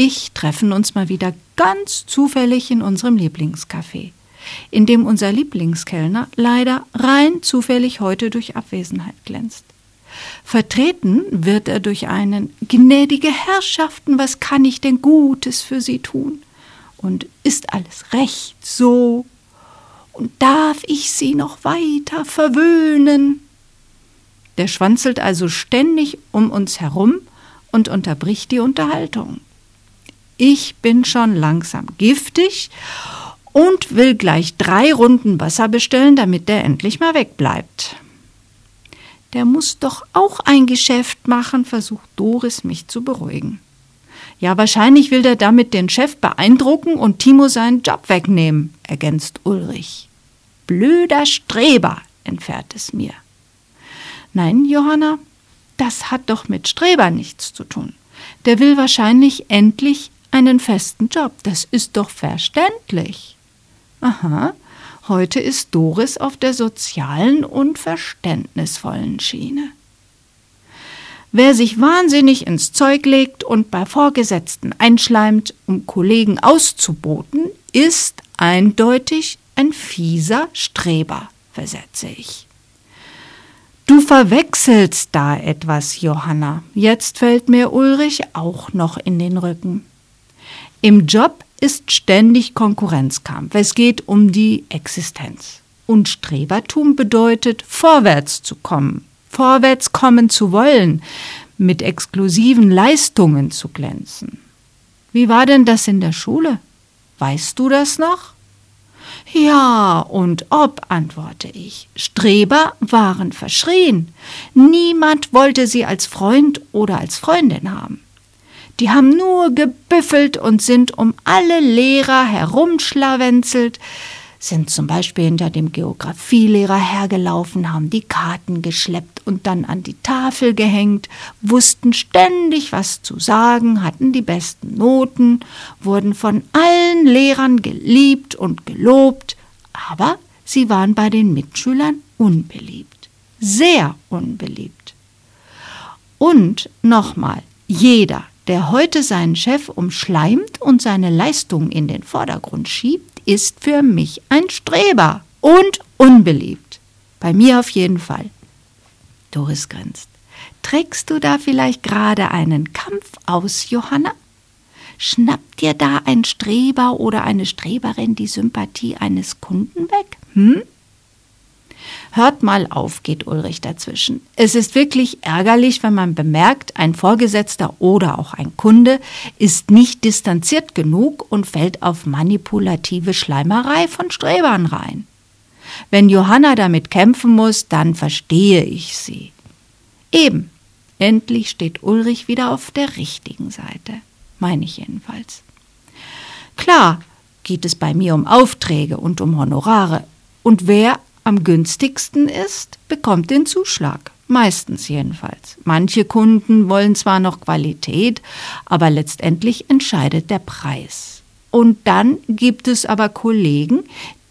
ich treffen uns mal wieder ganz zufällig in unserem Lieblingscafé, in dem unser Lieblingskellner leider rein zufällig heute durch Abwesenheit glänzt. Vertreten wird er durch einen gnädige Herrschaften, was kann ich denn Gutes für Sie tun? Und ist alles recht so? Und darf ich Sie noch weiter verwöhnen? Der schwanzelt also ständig um uns herum und unterbricht die Unterhaltung. Ich bin schon langsam giftig und will gleich drei Runden Wasser bestellen, damit der endlich mal wegbleibt. Der muss doch auch ein Geschäft machen, versucht Doris mich zu beruhigen. Ja, wahrscheinlich will der damit den Chef beeindrucken und Timo seinen Job wegnehmen, ergänzt Ulrich. Blöder Streber, entfährt es mir. Nein, Johanna, das hat doch mit Streber nichts zu tun. Der will wahrscheinlich endlich einen festen Job. Das ist doch verständlich. Aha, Heute ist Doris auf der sozialen und verständnisvollen Schiene. Wer sich wahnsinnig ins Zeug legt und bei Vorgesetzten einschleimt, um Kollegen auszuboten, ist eindeutig ein fieser Streber, versetze ich. Du verwechselst da etwas, Johanna. Jetzt fällt mir Ulrich auch noch in den Rücken. Im Job ist ständig Konkurrenzkampf. Es geht um die Existenz. Und Strebertum bedeutet, vorwärts zu kommen, vorwärts kommen zu wollen, mit exklusiven Leistungen zu glänzen. Wie war denn das in der Schule? Weißt du das noch? Ja, und ob, antworte ich. Streber waren verschrien. Niemand wollte sie als Freund oder als Freundin haben. Die haben nur gebüffelt und sind um alle Lehrer herumschlawenzelt, sind zum Beispiel hinter dem Geographielehrer hergelaufen, haben die Karten geschleppt und dann an die Tafel gehängt, wussten ständig was zu sagen, hatten die besten Noten, wurden von allen Lehrern geliebt und gelobt, aber sie waren bei den Mitschülern unbeliebt, sehr unbeliebt. Und nochmal, jeder, der heute seinen Chef umschleimt und seine Leistung in den Vordergrund schiebt, ist für mich ein Streber und unbeliebt. Bei mir auf jeden Fall. Doris grinst. Trägst du da vielleicht gerade einen Kampf aus, Johanna? Schnappt dir da ein Streber oder eine Streberin die Sympathie eines Kunden weg? Hm? Hört mal auf, geht Ulrich dazwischen. Es ist wirklich ärgerlich, wenn man bemerkt, ein Vorgesetzter oder auch ein Kunde ist nicht distanziert genug und fällt auf manipulative Schleimerei von Strebern rein. Wenn Johanna damit kämpfen muss, dann verstehe ich sie. Eben, endlich steht Ulrich wieder auf der richtigen Seite, meine ich jedenfalls. Klar geht es bei mir um Aufträge und um Honorare. Und wer am günstigsten ist, bekommt den Zuschlag. Meistens jedenfalls. Manche Kunden wollen zwar noch Qualität, aber letztendlich entscheidet der Preis. Und dann gibt es aber Kollegen,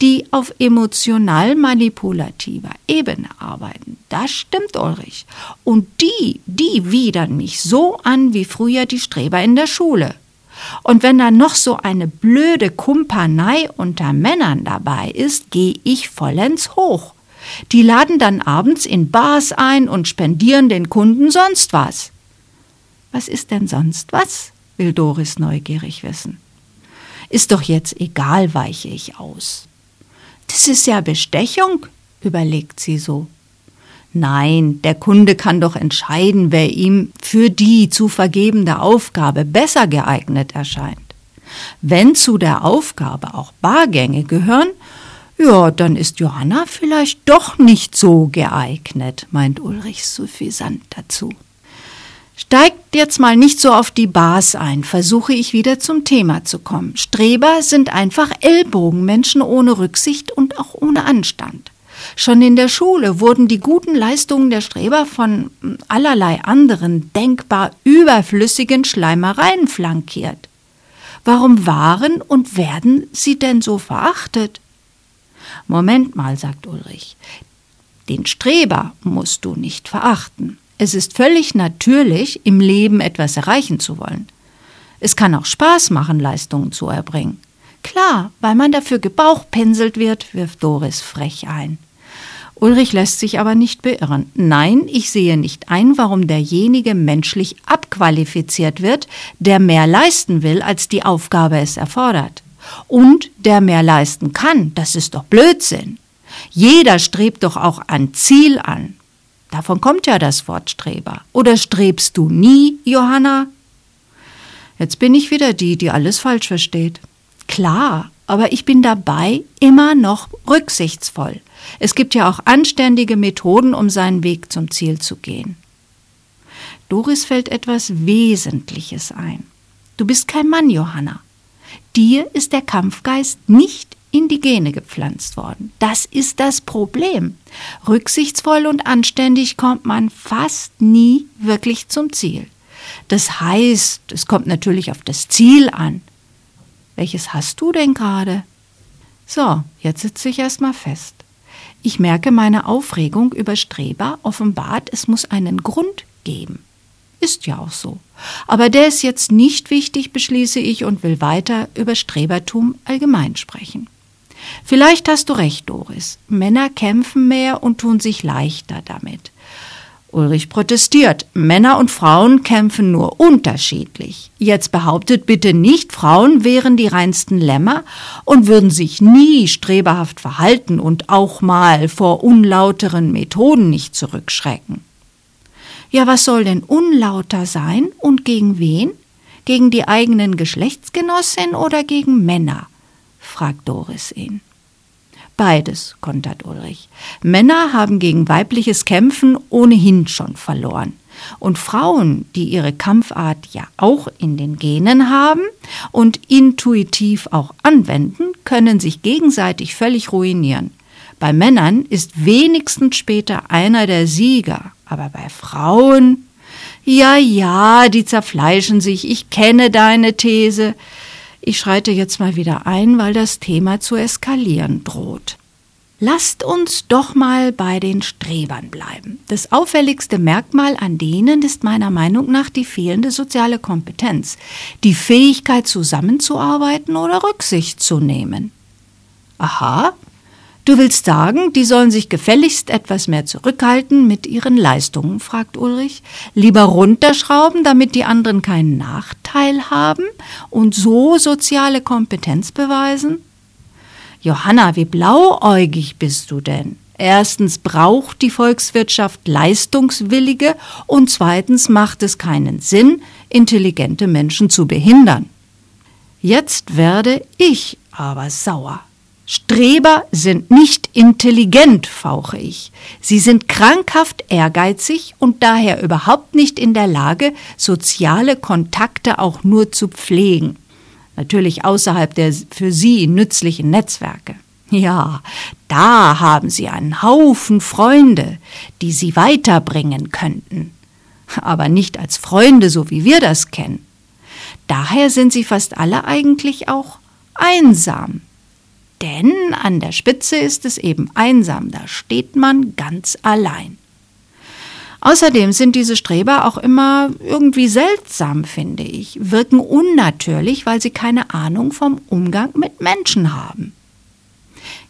die auf emotional manipulativer Ebene arbeiten. Das stimmt, Ulrich. Und die, die widern mich so an wie früher die Streber in der Schule. Und wenn da noch so eine blöde Kumpanei unter Männern dabei ist, gehe ich vollends hoch. Die laden dann abends in Bars ein und spendieren den Kunden sonst was. Was ist denn sonst was? will Doris neugierig wissen. Ist doch jetzt egal, weiche ich aus. Das ist ja Bestechung, überlegt sie so. Nein, der Kunde kann doch entscheiden, wer ihm für die zu vergebende Aufgabe besser geeignet erscheint. Wenn zu der Aufgabe auch Bargänge gehören, ja, dann ist Johanna vielleicht doch nicht so geeignet, meint Ulrich suffisant dazu. Steigt jetzt mal nicht so auf die Bars ein, versuche ich wieder zum Thema zu kommen. Streber sind einfach Ellbogenmenschen ohne Rücksicht und auch ohne Anstand. Schon in der Schule wurden die guten Leistungen der Streber von allerlei anderen denkbar überflüssigen Schleimereien flankiert. Warum waren und werden sie denn so verachtet? Moment mal, sagt Ulrich, den Streber musst du nicht verachten. Es ist völlig natürlich, im Leben etwas erreichen zu wollen. Es kann auch Spaß machen, Leistungen zu erbringen. Klar, weil man dafür gebauchpinselt wird, wirft Doris frech ein. Ulrich lässt sich aber nicht beirren. Nein, ich sehe nicht ein, warum derjenige menschlich abqualifiziert wird, der mehr leisten will, als die Aufgabe es erfordert. Und der mehr leisten kann, das ist doch Blödsinn. Jeder strebt doch auch ein Ziel an. Davon kommt ja das Wort Streber. Oder strebst du nie, Johanna? Jetzt bin ich wieder die, die alles falsch versteht. Klar, aber ich bin dabei immer noch rücksichtsvoll. Es gibt ja auch anständige Methoden, um seinen Weg zum Ziel zu gehen. Doris fällt etwas Wesentliches ein. Du bist kein Mann, Johanna. Dir ist der Kampfgeist nicht in die Gene gepflanzt worden. Das ist das Problem. Rücksichtsvoll und anständig kommt man fast nie wirklich zum Ziel. Das heißt, es kommt natürlich auf das Ziel an. Welches hast du denn gerade? So, jetzt sitze ich erstmal fest. Ich merke meine Aufregung über Streber offenbart, es muss einen Grund geben. Ist ja auch so. Aber der ist jetzt nicht wichtig, beschließe ich und will weiter über Strebertum allgemein sprechen. Vielleicht hast du recht, Doris. Männer kämpfen mehr und tun sich leichter damit. Ulrich protestiert. Männer und Frauen kämpfen nur unterschiedlich. Jetzt behauptet bitte nicht, Frauen wären die reinsten Lämmer und würden sich nie streberhaft verhalten und auch mal vor unlauteren Methoden nicht zurückschrecken. Ja, was soll denn unlauter sein und gegen wen? Gegen die eigenen Geschlechtsgenossin oder gegen Männer? fragt Doris ihn. Beides, kontert Ulrich. Männer haben gegen weibliches Kämpfen ohnehin schon verloren. Und Frauen, die ihre Kampfart ja auch in den Genen haben und intuitiv auch anwenden, können sich gegenseitig völlig ruinieren. Bei Männern ist wenigstens später einer der Sieger, aber bei Frauen. Ja, ja, die zerfleischen sich, ich kenne deine These. Ich schreite jetzt mal wieder ein, weil das Thema zu eskalieren droht. Lasst uns doch mal bei den Strebern bleiben. Das auffälligste Merkmal an denen ist meiner Meinung nach die fehlende soziale Kompetenz, die Fähigkeit zusammenzuarbeiten oder Rücksicht zu nehmen. Aha, Du willst sagen, die sollen sich gefälligst etwas mehr zurückhalten mit ihren Leistungen, fragt Ulrich. Lieber runterschrauben, damit die anderen keinen Nachteil haben und so soziale Kompetenz beweisen? Johanna, wie blauäugig bist du denn? Erstens braucht die Volkswirtschaft Leistungswillige und zweitens macht es keinen Sinn, intelligente Menschen zu behindern. Jetzt werde ich aber sauer. Streber sind nicht intelligent, fauche ich. Sie sind krankhaft ehrgeizig und daher überhaupt nicht in der Lage, soziale Kontakte auch nur zu pflegen. Natürlich außerhalb der für sie nützlichen Netzwerke. Ja, da haben sie einen Haufen Freunde, die sie weiterbringen könnten. Aber nicht als Freunde, so wie wir das kennen. Daher sind sie fast alle eigentlich auch einsam denn an der Spitze ist es eben einsam, da steht man ganz allein. Außerdem sind diese Streber auch immer irgendwie seltsam, finde ich, wirken unnatürlich, weil sie keine Ahnung vom Umgang mit Menschen haben.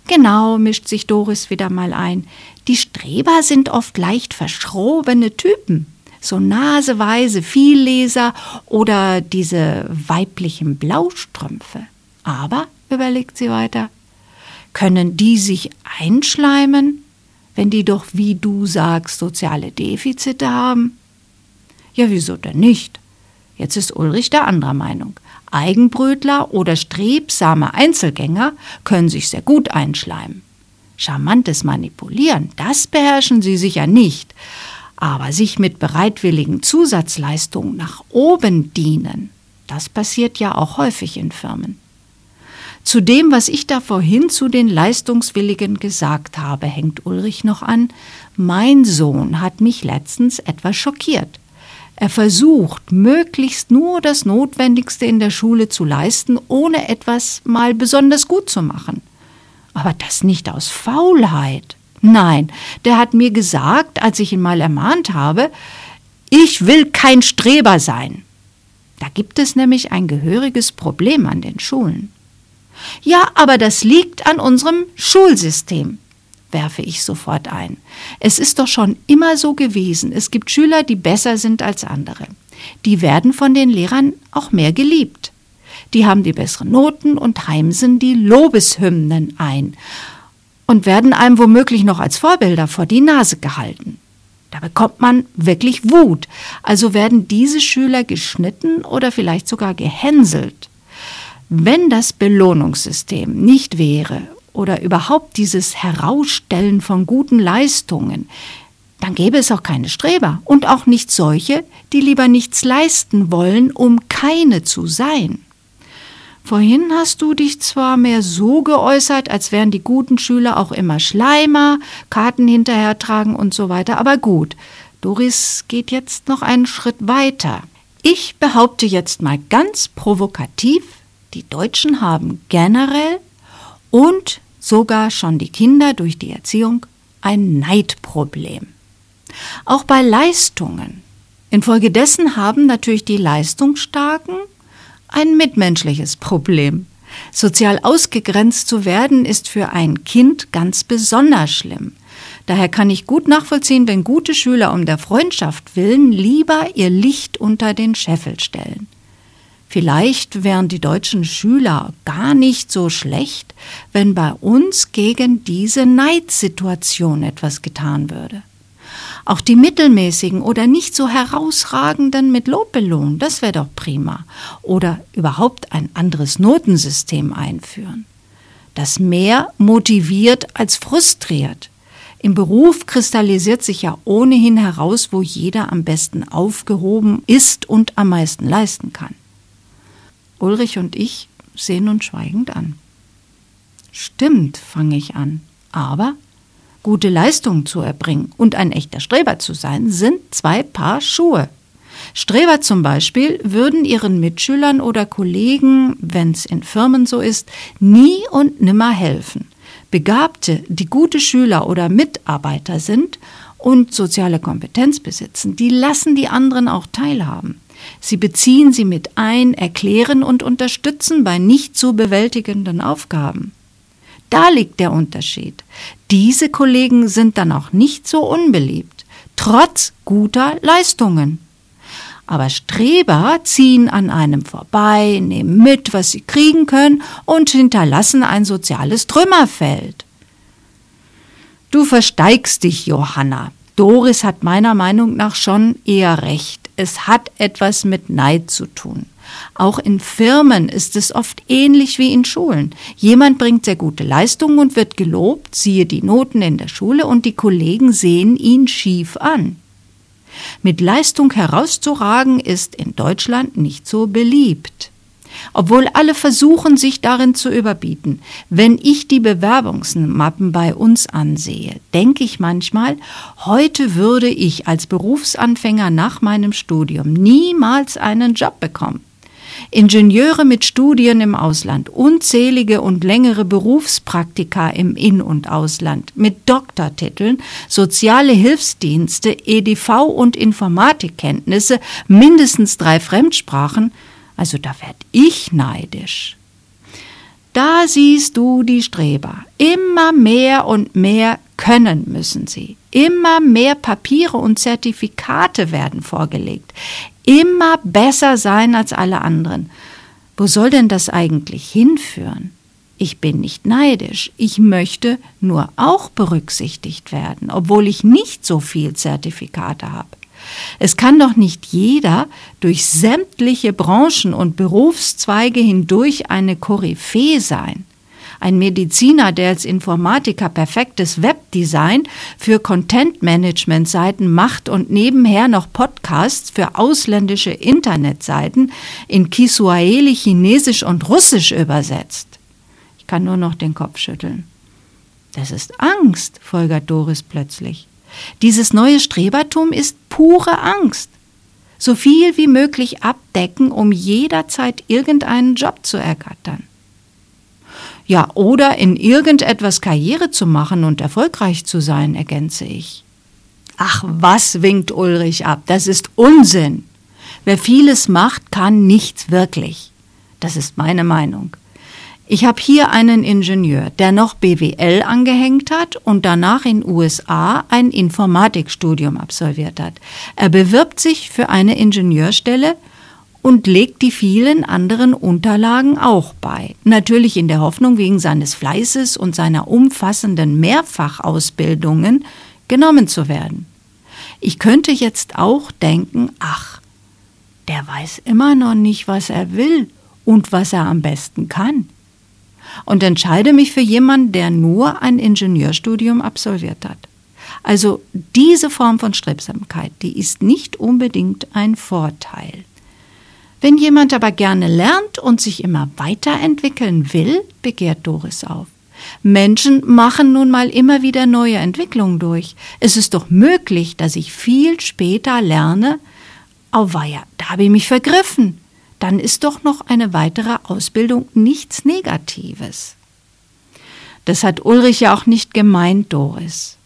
Genau, mischt sich Doris wieder mal ein. Die Streber sind oft leicht verschrobene Typen, so naseweise Vielleser oder diese weiblichen Blaustrümpfe. Aber, überlegt sie weiter, können die sich einschleimen, wenn die doch, wie du sagst, soziale Defizite haben? Ja, wieso denn nicht? Jetzt ist Ulrich der anderer Meinung. Eigenbrötler oder strebsame Einzelgänger können sich sehr gut einschleimen. Charmantes Manipulieren, das beherrschen sie sicher nicht. Aber sich mit bereitwilligen Zusatzleistungen nach oben dienen, das passiert ja auch häufig in Firmen. Zu dem, was ich da vorhin zu den Leistungswilligen gesagt habe, hängt Ulrich noch an, mein Sohn hat mich letztens etwas schockiert. Er versucht, möglichst nur das Notwendigste in der Schule zu leisten, ohne etwas mal besonders gut zu machen. Aber das nicht aus Faulheit. Nein, der hat mir gesagt, als ich ihn mal ermahnt habe, ich will kein Streber sein. Da gibt es nämlich ein gehöriges Problem an den Schulen. Ja, aber das liegt an unserem Schulsystem, werfe ich sofort ein. Es ist doch schon immer so gewesen. Es gibt Schüler, die besser sind als andere. Die werden von den Lehrern auch mehr geliebt. Die haben die besseren Noten und heimsen die Lobeshymnen ein und werden einem womöglich noch als Vorbilder vor die Nase gehalten. Da bekommt man wirklich Wut. Also werden diese Schüler geschnitten oder vielleicht sogar gehänselt. Wenn das Belohnungssystem nicht wäre oder überhaupt dieses Herausstellen von guten Leistungen, dann gäbe es auch keine Streber und auch nicht solche, die lieber nichts leisten wollen, um keine zu sein. Vorhin hast du dich zwar mehr so geäußert, als wären die guten Schüler auch immer Schleimer, Karten hinterhertragen und so weiter, aber gut, Doris geht jetzt noch einen Schritt weiter. Ich behaupte jetzt mal ganz provokativ, die Deutschen haben generell und sogar schon die Kinder durch die Erziehung ein Neidproblem. Auch bei Leistungen. Infolgedessen haben natürlich die Leistungsstarken ein mitmenschliches Problem. Sozial ausgegrenzt zu werden ist für ein Kind ganz besonders schlimm. Daher kann ich gut nachvollziehen, wenn gute Schüler um der Freundschaft willen lieber ihr Licht unter den Scheffel stellen. Vielleicht wären die deutschen Schüler gar nicht so schlecht, wenn bei uns gegen diese Neidsituation etwas getan würde. Auch die mittelmäßigen oder nicht so herausragenden mit Lob belohnen, das wäre doch prima. Oder überhaupt ein anderes Notensystem einführen. Das mehr motiviert als frustriert. Im Beruf kristallisiert sich ja ohnehin heraus, wo jeder am besten aufgehoben ist und am meisten leisten kann. Ulrich und ich sehen uns schweigend an. Stimmt, fange ich an. Aber Gute Leistungen zu erbringen und ein echter Streber zu sein, sind zwei Paar Schuhe. Streber zum Beispiel würden ihren Mitschülern oder Kollegen, wenn es in Firmen so ist, nie und nimmer helfen. Begabte, die gute Schüler oder Mitarbeiter sind und soziale Kompetenz besitzen, die lassen die anderen auch teilhaben. Sie beziehen sie mit ein, erklären und unterstützen bei nicht zu bewältigenden Aufgaben. Da liegt der Unterschied. Diese Kollegen sind dann auch nicht so unbeliebt, trotz guter Leistungen. Aber Streber ziehen an einem vorbei, nehmen mit, was sie kriegen können und hinterlassen ein soziales Trümmerfeld. Du versteigst dich, Johanna. Doris hat meiner Meinung nach schon eher recht. Es hat etwas mit Neid zu tun. Auch in Firmen ist es oft ähnlich wie in Schulen. Jemand bringt sehr gute Leistungen und wird gelobt, siehe die Noten in der Schule, und die Kollegen sehen ihn schief an. Mit Leistung herauszuragen ist in Deutschland nicht so beliebt. Obwohl alle versuchen, sich darin zu überbieten. Wenn ich die Bewerbungsmappen bei uns ansehe, denke ich manchmal, heute würde ich als Berufsanfänger nach meinem Studium niemals einen Job bekommen. Ingenieure mit Studien im Ausland, unzählige und längere Berufspraktika im In- und Ausland mit Doktortiteln, soziale Hilfsdienste, EDV und Informatikkenntnisse, mindestens drei Fremdsprachen, also da werd ich neidisch. Da siehst du die Streber. Immer mehr und mehr können müssen sie. Immer mehr Papiere und Zertifikate werden vorgelegt immer besser sein als alle anderen. Wo soll denn das eigentlich hinführen? Ich bin nicht neidisch, ich möchte nur auch berücksichtigt werden, obwohl ich nicht so viel Zertifikate habe. Es kann doch nicht jeder durch sämtliche Branchen und Berufszweige hindurch eine Koryphäe sein. Ein Mediziner, der als Informatiker perfektes Web Webdesign für Content-Management-Seiten macht und nebenher noch Podcasts für ausländische Internetseiten in Kiswahili, Chinesisch und Russisch übersetzt. Ich kann nur noch den Kopf schütteln. Das ist Angst, folgert Doris plötzlich. Dieses neue Strebertum ist pure Angst. So viel wie möglich abdecken, um jederzeit irgendeinen Job zu ergattern. Ja, oder in irgendetwas Karriere zu machen und erfolgreich zu sein, ergänze ich. Ach, was winkt Ulrich ab? Das ist Unsinn. Wer vieles macht, kann nichts wirklich. Das ist meine Meinung. Ich habe hier einen Ingenieur, der noch BWL angehängt hat und danach in USA ein Informatikstudium absolviert hat. Er bewirbt sich für eine Ingenieurstelle und legt die vielen anderen Unterlagen auch bei. Natürlich in der Hoffnung, wegen seines Fleißes und seiner umfassenden Mehrfachausbildungen genommen zu werden. Ich könnte jetzt auch denken, ach, der weiß immer noch nicht, was er will und was er am besten kann und entscheide mich für jemanden, der nur ein Ingenieurstudium absolviert hat. Also diese Form von Strebsamkeit, die ist nicht unbedingt ein Vorteil. Wenn jemand aber gerne lernt und sich immer weiterentwickeln will, begehrt Doris auf. Menschen machen nun mal immer wieder neue Entwicklungen durch. Es ist doch möglich, dass ich viel später lerne, auweia, da habe ich mich vergriffen dann ist doch noch eine weitere Ausbildung nichts Negatives. Das hat Ulrich ja auch nicht gemeint, Doris.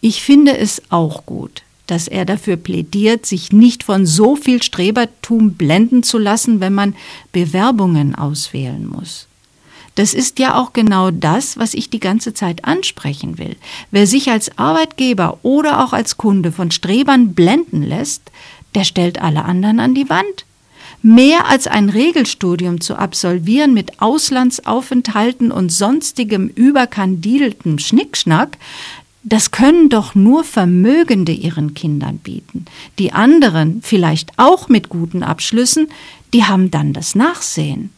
Ich finde es auch gut, dass er dafür plädiert, sich nicht von so viel Strebertum blenden zu lassen, wenn man Bewerbungen auswählen muss. Das ist ja auch genau das, was ich die ganze Zeit ansprechen will. Wer sich als Arbeitgeber oder auch als Kunde von Strebern blenden lässt, der stellt alle anderen an die Wand. Mehr als ein Regelstudium zu absolvieren mit Auslandsaufenthalten und sonstigem überkandideltem Schnickschnack, das können doch nur Vermögende ihren Kindern bieten. Die anderen, vielleicht auch mit guten Abschlüssen, die haben dann das Nachsehen.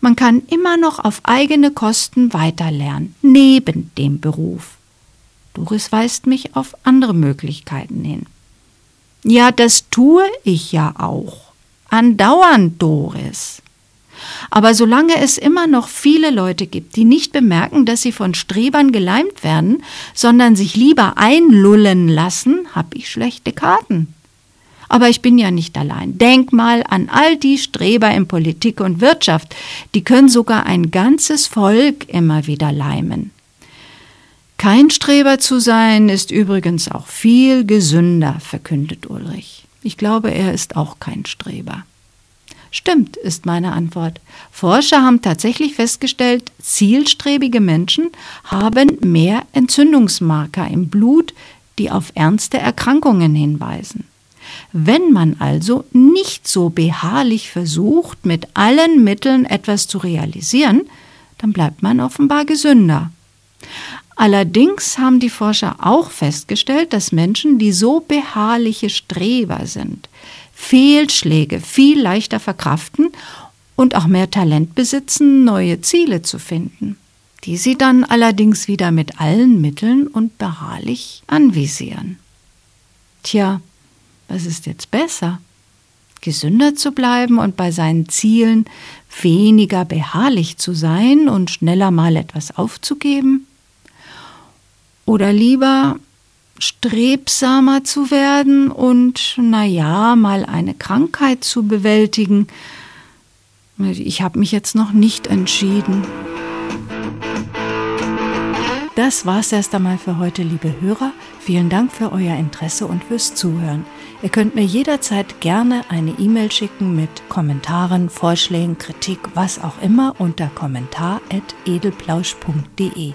Man kann immer noch auf eigene Kosten weiterlernen, neben dem Beruf. Doris weist mich auf andere Möglichkeiten hin. Ja, das tue ich ja auch. Andauernd, Doris. Aber solange es immer noch viele Leute gibt, die nicht bemerken, dass sie von Strebern geleimt werden, sondern sich lieber einlullen lassen, hab ich schlechte Karten. Aber ich bin ja nicht allein. Denk mal an all die Streber in Politik und Wirtschaft, die können sogar ein ganzes Volk immer wieder leimen. Kein Streber zu sein ist übrigens auch viel gesünder, verkündet Ulrich. Ich glaube, er ist auch kein Streber. Stimmt, ist meine Antwort. Forscher haben tatsächlich festgestellt, zielstrebige Menschen haben mehr Entzündungsmarker im Blut, die auf ernste Erkrankungen hinweisen. Wenn man also nicht so beharrlich versucht, mit allen Mitteln etwas zu realisieren, dann bleibt man offenbar gesünder. Allerdings haben die Forscher auch festgestellt, dass Menschen, die so beharrliche Streber sind, Fehlschläge viel leichter verkraften und auch mehr Talent besitzen, neue Ziele zu finden, die sie dann allerdings wieder mit allen Mitteln und beharrlich anvisieren. Tja, was ist jetzt besser? Gesünder zu bleiben und bei seinen Zielen weniger beharrlich zu sein und schneller mal etwas aufzugeben? Oder lieber strebsamer zu werden und, naja, mal eine Krankheit zu bewältigen. Ich habe mich jetzt noch nicht entschieden. Das war's erst einmal für heute, liebe Hörer. Vielen Dank für euer Interesse und fürs Zuhören. Ihr könnt mir jederzeit gerne eine E-Mail schicken mit Kommentaren, Vorschlägen, Kritik, was auch immer unter kommentar.edelplausch.de.